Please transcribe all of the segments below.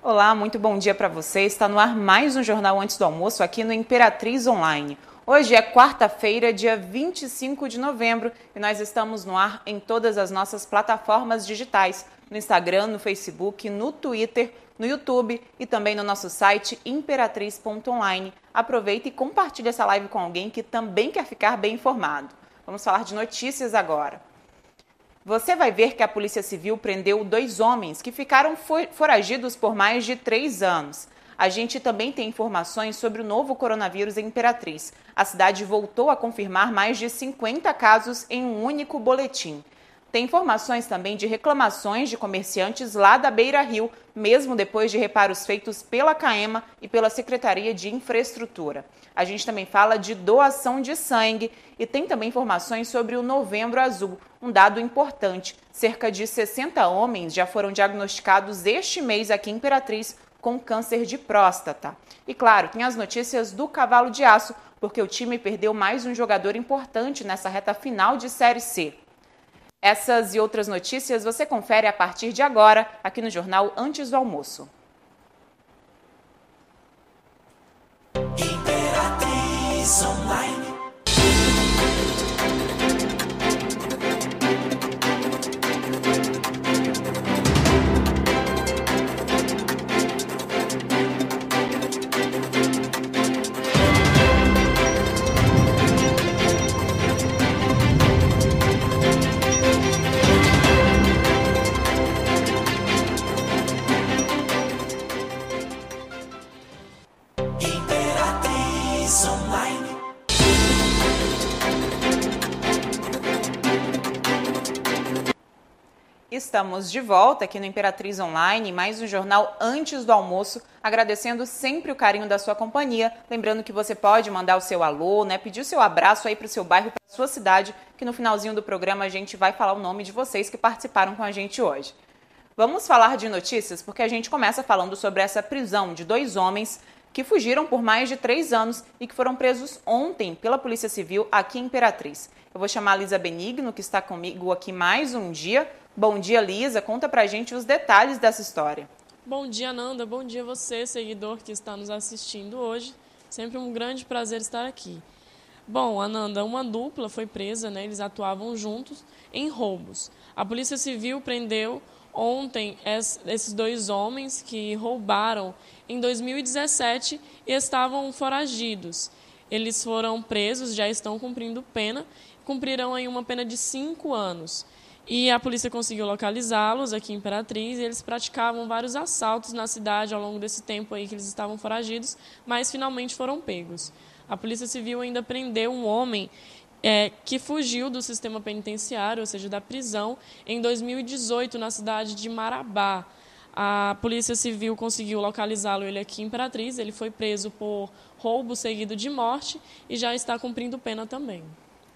Olá, muito bom dia para você. Está no ar mais um Jornal Antes do Almoço aqui no Imperatriz Online. Hoje é quarta-feira, dia 25 de novembro, e nós estamos no ar em todas as nossas plataformas digitais: no Instagram, no Facebook, no Twitter, no YouTube e também no nosso site imperatriz.online. Aproveita e compartilhe essa live com alguém que também quer ficar bem informado. Vamos falar de notícias agora. Você vai ver que a Polícia Civil prendeu dois homens que ficaram foragidos por mais de três anos. A gente também tem informações sobre o novo coronavírus em Imperatriz. A cidade voltou a confirmar mais de 50 casos em um único boletim. Tem informações também de reclamações de comerciantes lá da Beira Rio, mesmo depois de reparos feitos pela CAEMA e pela Secretaria de Infraestrutura. A gente também fala de doação de sangue e tem também informações sobre o Novembro Azul, um dado importante. Cerca de 60 homens já foram diagnosticados este mês aqui em Imperatriz com câncer de próstata. E claro, tem as notícias do cavalo de aço, porque o time perdeu mais um jogador importante nessa reta final de Série C. Essas e outras notícias você confere a partir de agora aqui no jornal Antes do Almoço. Estamos de volta aqui no Imperatriz Online, mais um jornal antes do almoço, agradecendo sempre o carinho da sua companhia. Lembrando que você pode mandar o seu alô, né, pedir o seu abraço aí para o seu bairro, para sua cidade, que no finalzinho do programa a gente vai falar o nome de vocês que participaram com a gente hoje. Vamos falar de notícias porque a gente começa falando sobre essa prisão de dois homens que fugiram por mais de três anos e que foram presos ontem pela Polícia Civil aqui em Imperatriz. Eu vou chamar a Lisa Benigno, que está comigo aqui mais um dia. Bom dia, Lisa. Conta pra gente os detalhes dessa história. Bom dia, Nanda. Bom dia você, seguidor que está nos assistindo hoje. Sempre um grande prazer estar aqui. Bom, Ananda, uma dupla foi presa, né? Eles atuavam juntos em roubos. A Polícia Civil prendeu ontem esses dois homens que roubaram em 2017 e estavam foragidos. Eles foram presos, já estão cumprindo pena, cumprirão aí uma pena de cinco anos. E a polícia conseguiu localizá-los aqui em Imperatriz e eles praticavam vários assaltos na cidade ao longo desse tempo aí que eles estavam foragidos, mas finalmente foram pegos. A Polícia Civil ainda prendeu um homem é, que fugiu do sistema penitenciário, ou seja, da prisão, em 2018 na cidade de Marabá. A Polícia Civil conseguiu localizá-lo ele aqui em Imperatriz. Ele foi preso por roubo seguido de morte e já está cumprindo pena também.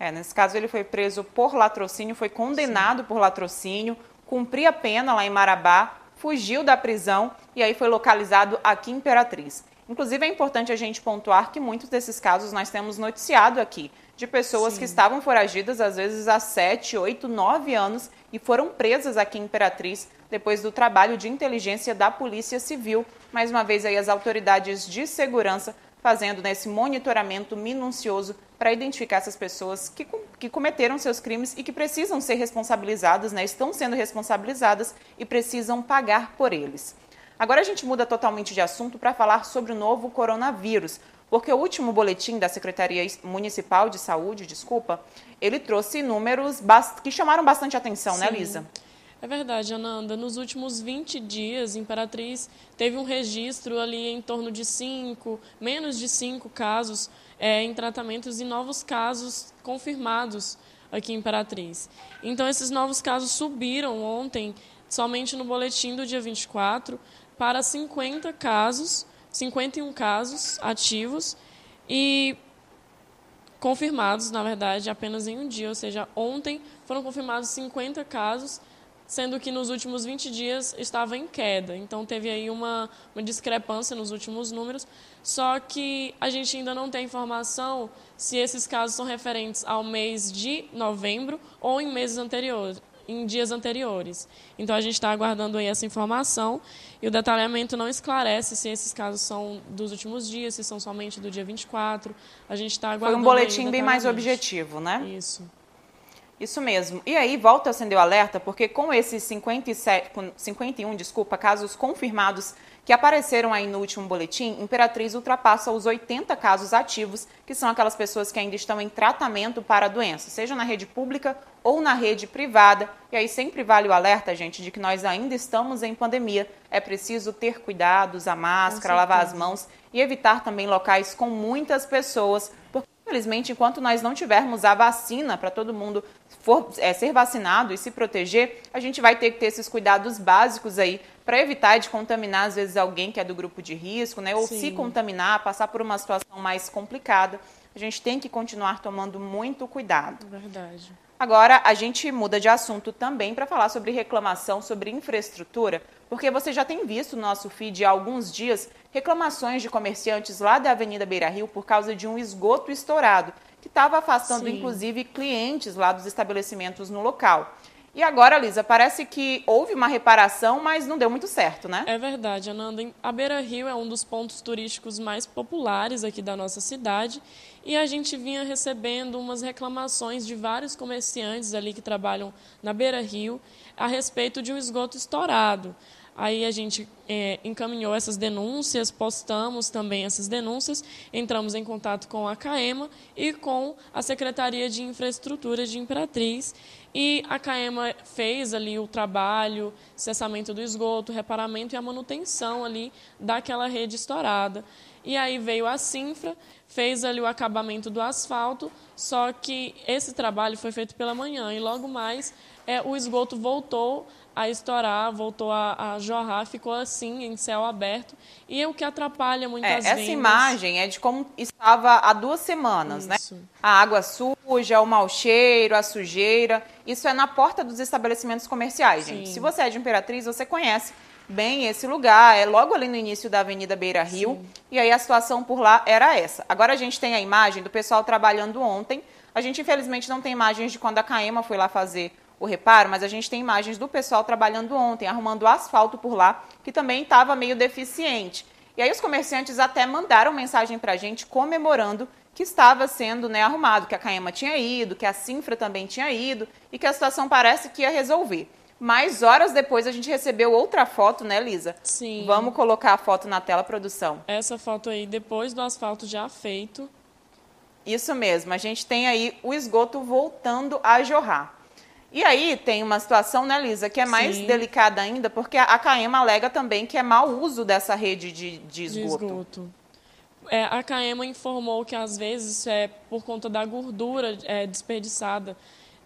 É, nesse caso, ele foi preso por latrocínio, foi condenado Sim. por latrocínio, cumpria a pena lá em Marabá, fugiu da prisão e aí foi localizado aqui em Imperatriz. Inclusive, é importante a gente pontuar que muitos desses casos nós temos noticiado aqui, de pessoas Sim. que estavam foragidas, às vezes há 7, 8, 9 anos, e foram presas aqui em Imperatriz depois do trabalho de inteligência da Polícia Civil. Mais uma vez, aí, as autoridades de segurança fazendo nesse monitoramento minucioso para identificar essas pessoas que, que cometeram seus crimes e que precisam ser responsabilizadas, né, estão sendo responsabilizadas e precisam pagar por eles. Agora a gente muda totalmente de assunto para falar sobre o novo coronavírus, porque o último boletim da Secretaria Municipal de Saúde, desculpa, ele trouxe números que chamaram bastante atenção, né, Sim. né, Lisa? É verdade, Ananda. Nos últimos 20 dias, Imperatriz teve um registro ali em torno de 5, menos de 5 casos é, em tratamentos e novos casos confirmados aqui em Imperatriz. Então, esses novos casos subiram ontem, somente no boletim do dia 24, para 50 casos, 51 casos ativos e confirmados, na verdade, apenas em um dia, ou seja, ontem foram confirmados 50 casos sendo que nos últimos 20 dias estava em queda. Então teve aí uma, uma discrepância nos últimos números, só que a gente ainda não tem informação se esses casos são referentes ao mês de novembro ou em meses anteriores. em dias anteriores. Então a gente está aguardando aí essa informação e o detalhamento não esclarece se esses casos são dos últimos dias, se são somente do dia 24. A gente está aguardando. Foi um boletim bem mais objetivo, né? Isso. Isso mesmo. E aí, volta a acender o alerta, porque com esses 57, 51, desculpa, casos confirmados que apareceram aí no último boletim, Imperatriz ultrapassa os 80 casos ativos, que são aquelas pessoas que ainda estão em tratamento para a doença, seja na rede pública ou na rede privada. E aí sempre vale o alerta, gente, de que nós ainda estamos em pandemia. É preciso ter cuidado, usar máscara, lavar as mãos e evitar também locais com muitas pessoas, porque Infelizmente, enquanto nós não tivermos a vacina para todo mundo for, é, ser vacinado e se proteger, a gente vai ter que ter esses cuidados básicos aí para evitar de contaminar, às vezes, alguém que é do grupo de risco, né? Ou Sim. se contaminar, passar por uma situação mais complicada. A gente tem que continuar tomando muito cuidado. Verdade. Agora, a gente muda de assunto também para falar sobre reclamação sobre infraestrutura, porque você já tem visto no nosso feed há alguns dias reclamações de comerciantes lá da Avenida Beira Rio por causa de um esgoto estourado, que estava afastando Sim. inclusive clientes lá dos estabelecimentos no local. E agora, Lisa, parece que houve uma reparação, mas não deu muito certo, né? É verdade, Ananda. A Beira Rio é um dos pontos turísticos mais populares aqui da nossa cidade e a gente vinha recebendo umas reclamações de vários comerciantes ali que trabalham na Beira Rio a respeito de um esgoto estourado. Aí a gente é, encaminhou essas denúncias, postamos também essas denúncias, entramos em contato com a CAEMA e com a Secretaria de Infraestrutura de Imperatriz. E a CAEMA fez ali o trabalho, cessamento do esgoto, reparamento e a manutenção ali daquela rede estourada. E aí veio a Sinfra, fez ali o acabamento do asfalto, só que esse trabalho foi feito pela manhã e logo mais é, o esgoto voltou a estourar, voltou a, a, jorrar, ficou assim, em céu aberto. E é o que atrapalha muitas é, vezes. Essa imagem é de como estava há duas semanas, né? Isso. né? A água suja, o mau cheiro, a sujeira. Isso é na porta dos estabelecimentos comerciais, Sim. gente. Se você é de Imperatriz, você conhece bem esse lugar. É logo ali no início da Avenida Beira Rio. Sim. E aí a situação por lá era essa. Agora a gente tem a imagem do pessoal trabalhando ontem. A gente, infelizmente, não tem imagens de quando a Caema foi lá fazer o reparo, mas a gente tem imagens do pessoal trabalhando ontem, arrumando asfalto por lá, que também estava meio deficiente. E aí os comerciantes até mandaram mensagem para a gente comemorando que estava sendo né, arrumado, que a Caema tinha ido, que a Sinfra também tinha ido e que a situação parece que ia resolver. Mas horas depois a gente recebeu outra foto, né, Lisa? Sim. Vamos colocar a foto na tela, produção. Essa foto aí, depois do asfalto já feito. Isso mesmo, a gente tem aí o esgoto voltando a jorrar. E aí tem uma situação, né, Lisa, que é mais Sim. delicada ainda, porque a CAEMA alega também que é mau uso dessa rede de, de esgoto. De esgoto. É, a CAEMA informou que às vezes é por conta da gordura é, desperdiçada,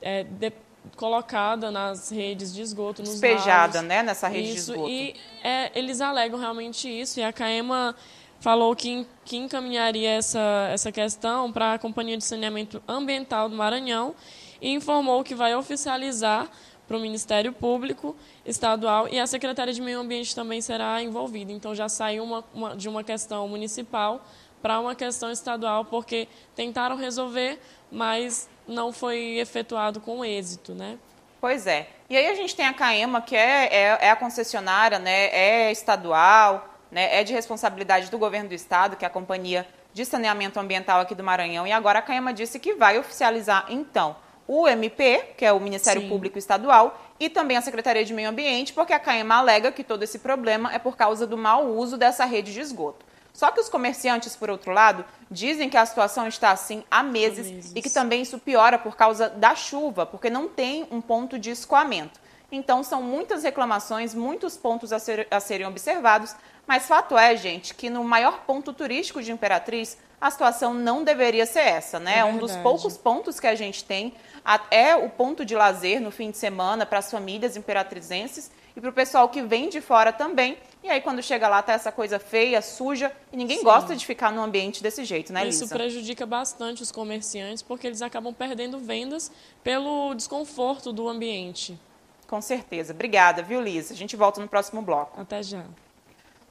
é, de, colocada nas redes de esgoto, nos Despejada, né, nessa rede isso, de esgoto. E é, eles alegam realmente isso, e a CAEMA falou que, que encaminharia essa, essa questão para a Companhia de Saneamento Ambiental do Maranhão e informou que vai oficializar para o Ministério Público Estadual e a Secretaria de Meio Ambiente também será envolvida. Então já saiu uma, uma, de uma questão municipal para uma questão estadual, porque tentaram resolver, mas não foi efetuado com êxito, né? Pois é. E aí a gente tem a CAEMA, que é, é, é a concessionária, né, é estadual, né, é de responsabilidade do governo do estado, que é a Companhia de Saneamento Ambiental aqui do Maranhão, e agora a CAEMA disse que vai oficializar, então, o MP, que é o Ministério Sim. Público Estadual, e também a Secretaria de Meio Ambiente, porque a CAEMA alega que todo esse problema é por causa do mau uso dessa rede de esgoto. Só que os comerciantes, por outro lado, dizem que a situação está assim há meses, há meses, e que também isso piora por causa da chuva, porque não tem um ponto de escoamento. Então, são muitas reclamações, muitos pontos a, ser, a serem observados, mas fato é, gente, que no maior ponto turístico de Imperatriz, a situação não deveria ser essa, né? É um dos poucos pontos que a gente tem é o ponto de lazer no fim de semana para as famílias imperatrizenses e para o pessoal que vem de fora também. E aí, quando chega lá, tá essa coisa feia, suja, e ninguém Sim. gosta de ficar num ambiente desse jeito, né, Lisa? Isso prejudica bastante os comerciantes, porque eles acabam perdendo vendas pelo desconforto do ambiente. Com certeza. Obrigada, viu, Lisa? A gente volta no próximo bloco. Até já.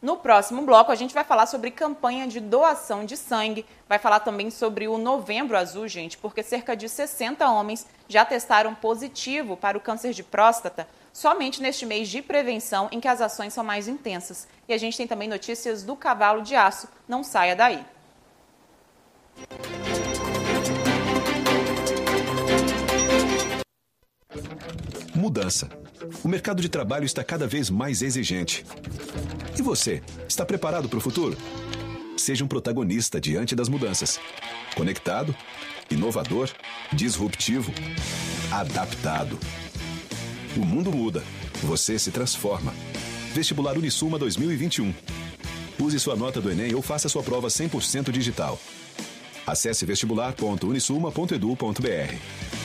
No próximo bloco, a gente vai falar sobre campanha de doação de sangue, vai falar também sobre o Novembro Azul, gente, porque cerca de 60 homens já testaram positivo para o câncer de próstata somente neste mês de prevenção em que as ações são mais intensas. E a gente tem também notícias do cavalo de aço. Não saia daí. Mudança. O mercado de trabalho está cada vez mais exigente. E você, está preparado para o futuro? Seja um protagonista diante das mudanças. Conectado, inovador, disruptivo, adaptado. O mundo muda, você se transforma. Vestibular Unisuma 2021. Use sua nota do Enem ou faça sua prova 100% digital. Acesse vestibular.unisuma.edu.br.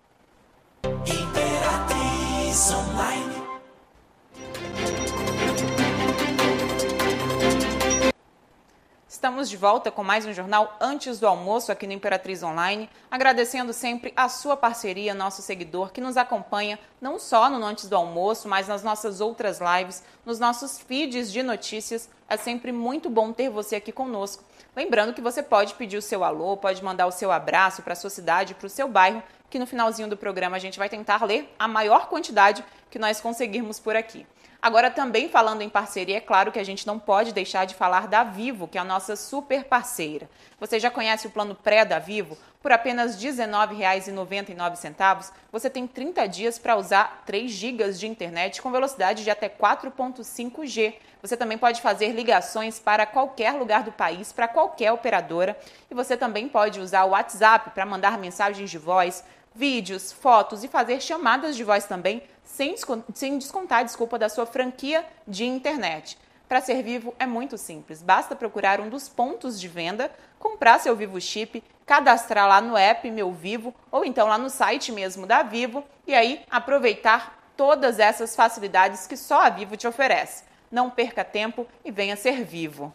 Estamos de volta com mais um jornal antes do almoço aqui no Imperatriz Online, agradecendo sempre a sua parceria, nosso seguidor que nos acompanha não só no Antes do Almoço, mas nas nossas outras lives, nos nossos feeds de notícias. É sempre muito bom ter você aqui conosco. Lembrando que você pode pedir o seu alô, pode mandar o seu abraço para a sua cidade, para o seu bairro, que no finalzinho do programa a gente vai tentar ler a maior quantidade que nós conseguirmos por aqui. Agora, também falando em parceria, é claro que a gente não pode deixar de falar da Vivo, que é a nossa super parceira. Você já conhece o plano pré da Vivo? Por apenas R$ 19,99, você tem 30 dias para usar 3 GB de internet com velocidade de até 4.5G. Você também pode fazer ligações para qualquer lugar do país, para qualquer operadora. E você também pode usar o WhatsApp para mandar mensagens de voz, vídeos, fotos e fazer chamadas de voz também sem, sem descontar desculpa da sua franquia de internet. Para ser vivo é muito simples, basta procurar um dos pontos de venda, comprar seu Vivo Chip, cadastrar lá no app Meu Vivo ou então lá no site mesmo da Vivo e aí aproveitar todas essas facilidades que só a Vivo te oferece. Não perca tempo e venha ser vivo.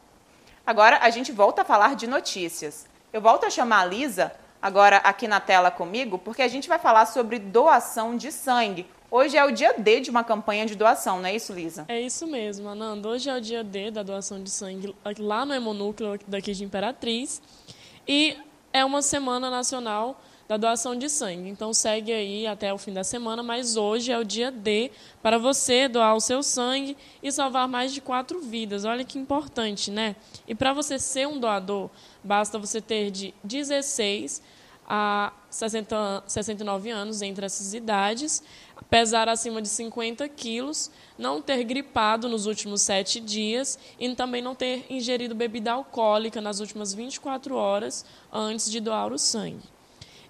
Agora a gente volta a falar de notícias. Eu volto a chamar a Lisa agora aqui na tela comigo, porque a gente vai falar sobre doação de sangue. Hoje é o dia D de uma campanha de doação, não é isso, Lisa? É isso mesmo, Ananda. Hoje é o dia D da doação de sangue lá no Hemonúcleo daqui de Imperatriz. E é uma semana nacional da doação de sangue. Então segue aí até o fim da semana, mas hoje é o dia D para você doar o seu sangue e salvar mais de quatro vidas. Olha que importante, né? E para você ser um doador, basta você ter de 16 a 60, 69 anos entre essas idades, pesar acima de 50 quilos, não ter gripado nos últimos sete dias e também não ter ingerido bebida alcoólica nas últimas 24 horas antes de doar o sangue.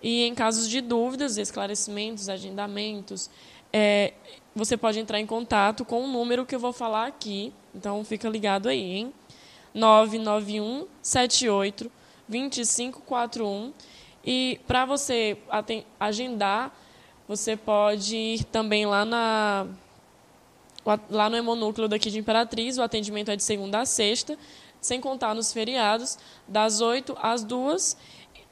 E em casos de dúvidas, esclarecimentos, agendamentos, é, você pode entrar em contato com o número que eu vou falar aqui. Então fica ligado aí, hein? 991 78 2541 e para você agendar, você pode ir também lá na lá no hemonúcleo daqui de Imperatriz, o atendimento é de segunda a sexta, sem contar nos feriados, das 8 às 2,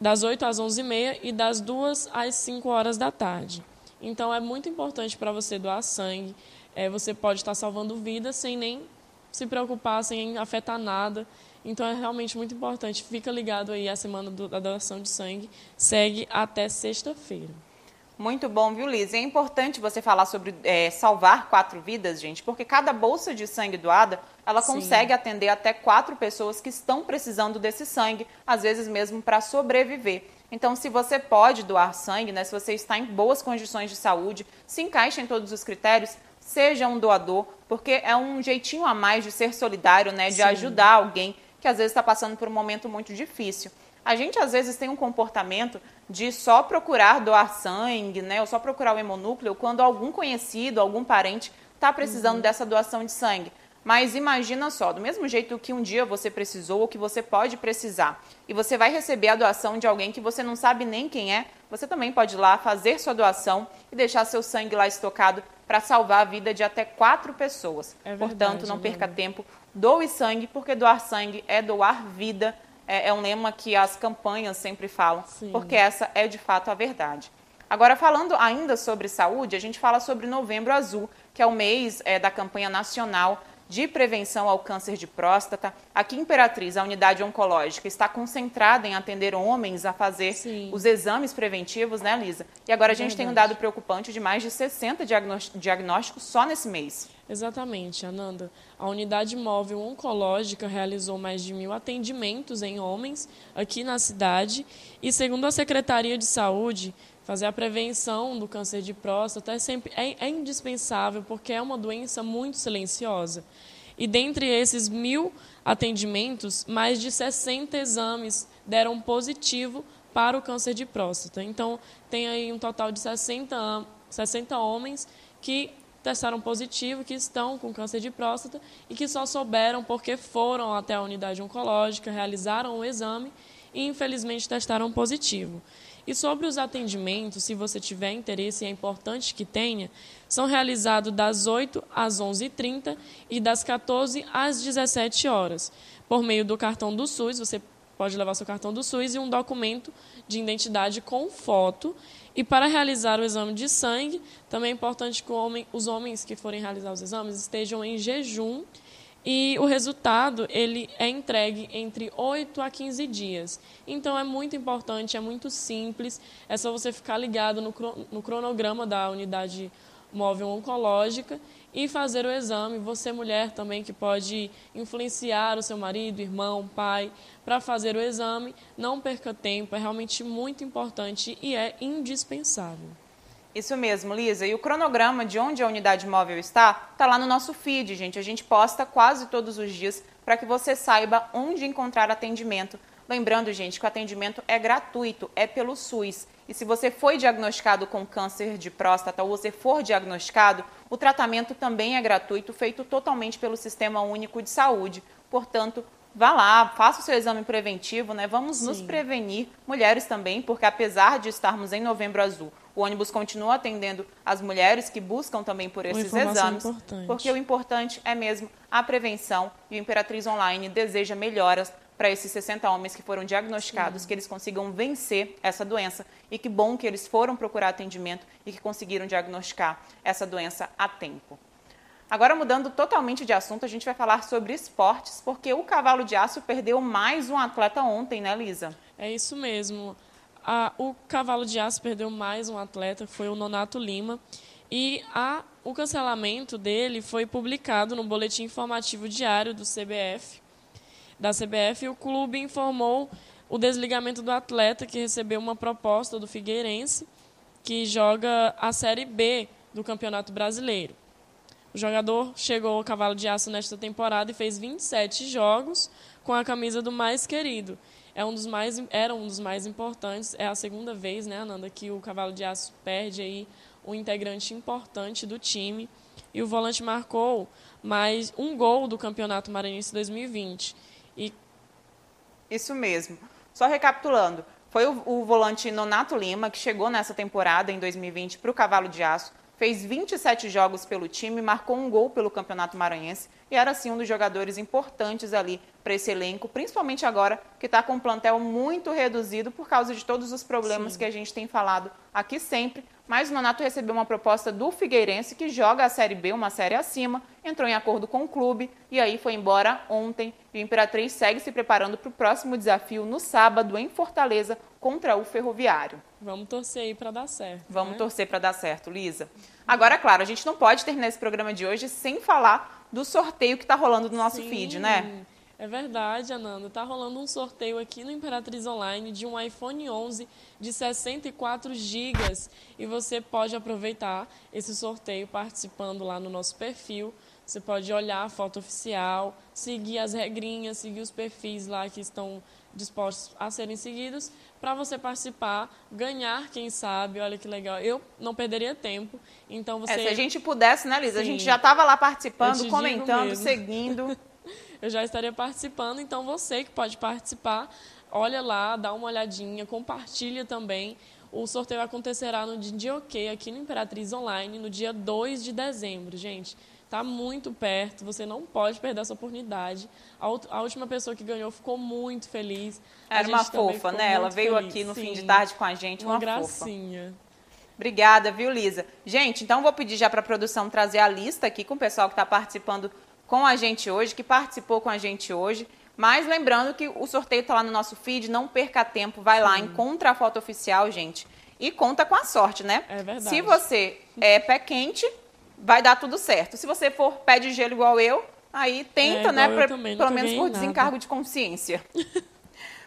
das 8 às 11h30 e das 2 às 5 horas da tarde. Então é muito importante para você doar sangue. É, você pode estar salvando vidas sem nem se preocupar, sem afetar nada. Então é realmente muito importante. Fica ligado aí a semana do, da doação de sangue. Segue até sexta-feira. Muito bom, viu, Liz? É importante você falar sobre é, salvar quatro vidas, gente, porque cada bolsa de sangue doada, ela Sim. consegue atender até quatro pessoas que estão precisando desse sangue, às vezes mesmo para sobreviver. Então, se você pode doar sangue, né, se você está em boas condições de saúde, se encaixa em todos os critérios, seja um doador, porque é um jeitinho a mais de ser solidário, né, de Sim. ajudar alguém que às vezes está passando por um momento muito difícil. A gente às vezes tem um comportamento de só procurar doar sangue, né, ou só procurar o hemonúcleo quando algum conhecido, algum parente está precisando uhum. dessa doação de sangue. Mas imagina só, do mesmo jeito que um dia você precisou ou que você pode precisar, e você vai receber a doação de alguém que você não sabe nem quem é, você também pode ir lá fazer sua doação e deixar seu sangue lá estocado para salvar a vida de até quatro pessoas. É verdade, Portanto, não perca tempo, doe sangue, porque doar sangue é doar vida é, é um lema que as campanhas sempre falam, Sim. porque essa é de fato a verdade. Agora, falando ainda sobre saúde, a gente fala sobre Novembro Azul, que é o mês é, da campanha nacional de prevenção ao câncer de próstata. Aqui em Imperatriz, a unidade oncológica está concentrada em atender homens a fazer Sim. os exames preventivos, né, Lisa? E agora a gente tem um dado preocupante de mais de 60 diagnósticos só nesse mês. Exatamente, Ananda. A unidade móvel oncológica realizou mais de mil atendimentos em homens aqui na cidade e, segundo a Secretaria de Saúde, fazer a prevenção do câncer de próstata é, sempre, é, é indispensável porque é uma doença muito silenciosa. E dentre esses mil atendimentos, mais de 60 exames deram positivo para o câncer de próstata. Então, tem aí um total de 60, 60 homens que testaram positivo, que estão com câncer de próstata e que só souberam porque foram até a unidade oncológica, realizaram o exame e infelizmente testaram positivo. E sobre os atendimentos, se você tiver interesse, é importante que tenha, são realizados das 8 às 11h30 e das 14 às 17 horas. Por meio do cartão do SUS, você pode levar seu cartão do SUS e um documento de identidade com foto. E para realizar o exame de sangue, também é importante que homem, os homens que forem realizar os exames estejam em jejum e o resultado ele é entregue entre 8 a 15 dias. Então é muito importante, é muito simples, é só você ficar ligado no, no cronograma da unidade móvel oncológica e fazer o exame. Você, mulher, também que pode influenciar o seu marido, irmão, pai, para fazer o exame. Não perca tempo, é realmente muito importante e é indispensável. Isso mesmo, Lisa. E o cronograma de onde a unidade móvel está, está lá no nosso feed, gente. A gente posta quase todos os dias para que você saiba onde encontrar atendimento. Lembrando, gente, que o atendimento é gratuito, é pelo SUS. E se você foi diagnosticado com câncer de próstata ou você for diagnosticado, o tratamento também é gratuito, feito totalmente pelo Sistema Único de Saúde. Portanto, vá lá, faça o seu exame preventivo, né? Vamos Sim. nos prevenir, mulheres também, porque apesar de estarmos em novembro azul, o ônibus continua atendendo as mulheres que buscam também por esses exames, importante. porque o importante é mesmo a prevenção e o Imperatriz Online deseja melhoras para esses 60 homens que foram diagnosticados, Sim. que eles consigam vencer essa doença. E que bom que eles foram procurar atendimento e que conseguiram diagnosticar essa doença a tempo. Agora, mudando totalmente de assunto, a gente vai falar sobre esportes, porque o Cavalo de Aço perdeu mais um atleta ontem, né, Lisa? É isso mesmo a, o Cavalo de Aço perdeu mais um atleta, foi o Nonato Lima. E a, o cancelamento dele foi publicado no Boletim Informativo Diário do CBF. Da CBF, e o clube informou o desligamento do atleta, que recebeu uma proposta do Figueirense, que joga a Série B do Campeonato Brasileiro. O jogador chegou ao Cavalo de Aço nesta temporada e fez 27 jogos com a camisa do mais querido é um dos mais, era um dos mais importantes. É a segunda vez, né, Ananda, que o Cavalo de Aço perde aí um integrante importante do time. E o volante marcou mais um gol do Campeonato Maranhense 2020. E... Isso mesmo. Só recapitulando, foi o, o volante Nonato Lima que chegou nessa temporada, em 2020, para o Cavalo de Aço fez 27 jogos pelo time, marcou um gol pelo Campeonato Maranhense e era assim um dos jogadores importantes ali para esse elenco, principalmente agora que está com um plantel muito reduzido por causa de todos os problemas Sim. que a gente tem falado aqui sempre, mas o Nonato recebeu uma proposta do Figueirense, que joga a Série B, uma série acima, entrou em acordo com o clube e aí foi embora ontem. E o Imperatriz segue se preparando para o próximo desafio no sábado em Fortaleza contra o Ferroviário. Vamos torcer aí para dar certo. Vamos né? torcer para dar certo, Lisa. Agora, claro, a gente não pode terminar esse programa de hoje sem falar do sorteio que está rolando no nosso Sim. feed, né? É verdade, Ananda. Tá rolando um sorteio aqui no Imperatriz Online de um iPhone 11 de 64 GB e você pode aproveitar esse sorteio participando lá no nosso perfil. Você pode olhar a foto oficial, seguir as regrinhas, seguir os perfis lá que estão dispostos a serem seguidos para você participar, ganhar, quem sabe. Olha que legal. Eu não perderia tempo. Então você É, se a gente pudesse, né, Lisa? A Sim. gente já estava lá participando, comentando, seguindo. eu já estaria participando. Então, você que pode participar, olha lá, dá uma olhadinha, compartilha também. O sorteio acontecerá no dia OK aqui no Imperatriz Online, no dia 2 de dezembro, gente. Está muito perto, você não pode perder essa oportunidade. A, a última pessoa que ganhou ficou muito feliz. Era uma fofa, né? Ela veio feliz. aqui no fim de Sim, tarde com a gente, Uma uma, fofa. gracinha. Obrigada, viu, Lisa? Gente, então vou pedir já para a produção trazer a lista aqui com o pessoal que está participando com a gente hoje, que participou com a gente hoje. Mas lembrando que o sorteio está lá no nosso feed, não perca tempo, vai lá, encontra a foto oficial, gente. E conta com a sorte, né? É verdade. Se você é pé quente, vai dar tudo certo. Se você for pé de gelo igual eu, aí tenta, É, né? pra- pelo menos por nada. desencargo de consciência.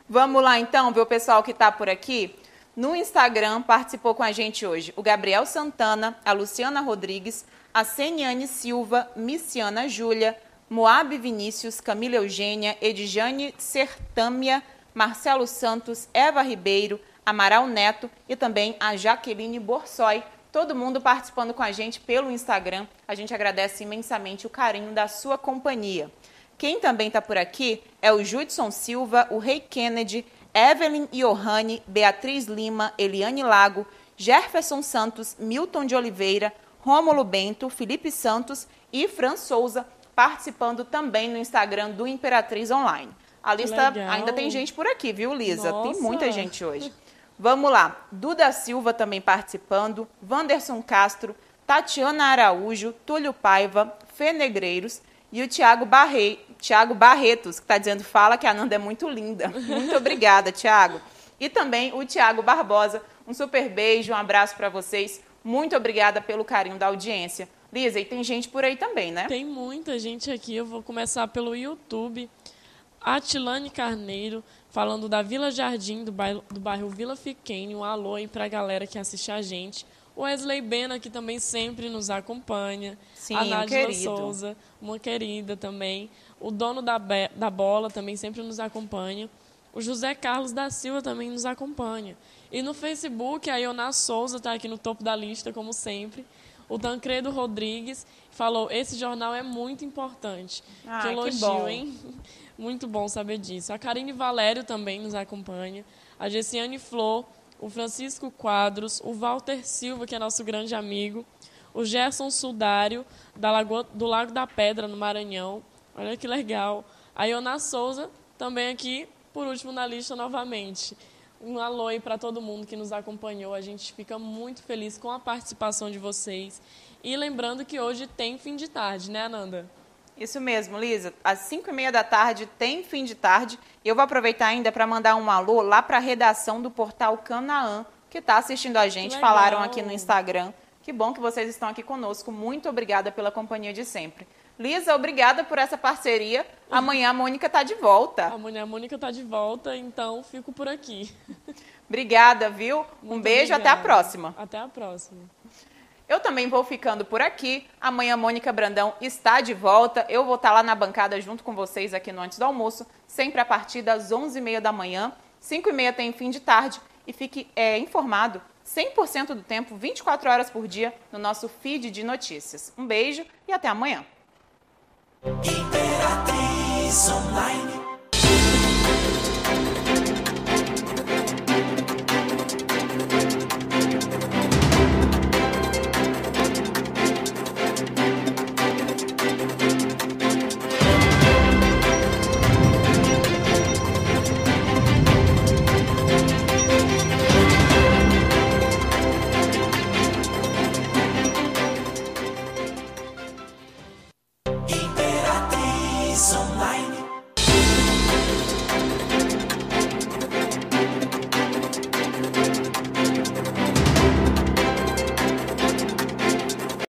Vamos lá então ver o pessoal que está por aqui. No Instagram participou com a gente hoje o Gabriel Santana, a Luciana Rodrigues, a Seniane Silva, Missiana Júlia, Moab Vinícius, Camila Eugênia, Edjane Sertâmia, Marcelo Santos, Eva Ribeiro, Amaral Neto e também a Jaqueline Borsoi. Todo mundo participando com a gente pelo Instagram. A gente agradece imensamente o carinho da sua companhia. Quem também está por aqui é o Judson Silva, o Rei Kennedy, Evelyn Johanne, Beatriz Lima, Eliane Lago, Jefferson Santos, Milton de Oliveira, Rômulo Bento, Felipe Santos e Fran Souza participando também no Instagram do Imperatriz Online. A lista ainda tem gente por aqui, viu, Lisa? Tem Nossa. muita gente hoje. Vamos lá. Duda Silva também participando, Wanderson Castro, Tatiana Araújo, Túlio Paiva, Fê Negreiros e o Tiago Barre... Thiago Barretos, que está dizendo fala que a Nanda é muito linda. Muito obrigada, Tiago. E também o Tiago Barbosa. Um super beijo, um abraço para vocês. Muito obrigada pelo carinho da audiência. Lisa, e tem gente por aí também, né? Tem muita gente aqui. Eu vou começar pelo YouTube. Atilane Carneiro, falando da Vila Jardim, do bairro, do bairro Vila Fiquene. Um alô aí pra galera que assiste a gente. O Wesley Bena, que também sempre nos acompanha. Sim, a um Nádia querido. Souza, uma querida também. O dono da, da bola também sempre nos acompanha. O José Carlos da Silva também nos acompanha. E no Facebook, a Ioná Souza está aqui no topo da lista, como sempre. O Tancredo Rodrigues falou: esse jornal é muito importante. Ah, que que elogio, bom. hein? Muito bom saber disso. A Karine Valério também nos acompanha. A Gessiane Flor, o Francisco Quadros, o Walter Silva, que é nosso grande amigo. O Gerson Sudário, da Lagoa, do Lago da Pedra, no Maranhão. Olha que legal. A Iona Souza, também aqui, por último na lista novamente. Um alô aí para todo mundo que nos acompanhou. A gente fica muito feliz com a participação de vocês. E lembrando que hoje tem fim de tarde, né, Ananda? Isso mesmo, Lisa. Às 5 e meia da tarde tem fim de tarde. E eu vou aproveitar ainda para mandar um alô lá para a redação do portal Canaã, que está assistindo a gente. legal. Falaram aqui no Instagram. Que bom que vocês estão aqui conosco. Muito obrigada pela companhia de sempre. Lisa, obrigada por essa parceria. Amanhã a Mônica está de volta. A mulher Mônica está de volta, então fico por aqui. Obrigada, viu? Um Muito beijo, até a obrigada. próxima. Até a próxima. Eu também vou ficando por aqui. Amanhã Mônica Brandão está de volta. Eu vou estar lá na bancada junto com vocês aqui no Antes do Almoço, sempre a partir das 11h30 da manhã. 5h30 tem fim de tarde. E fique é, informado 100% do tempo, 24 horas por dia, no nosso feed de notícias. Um beijo e até amanhã.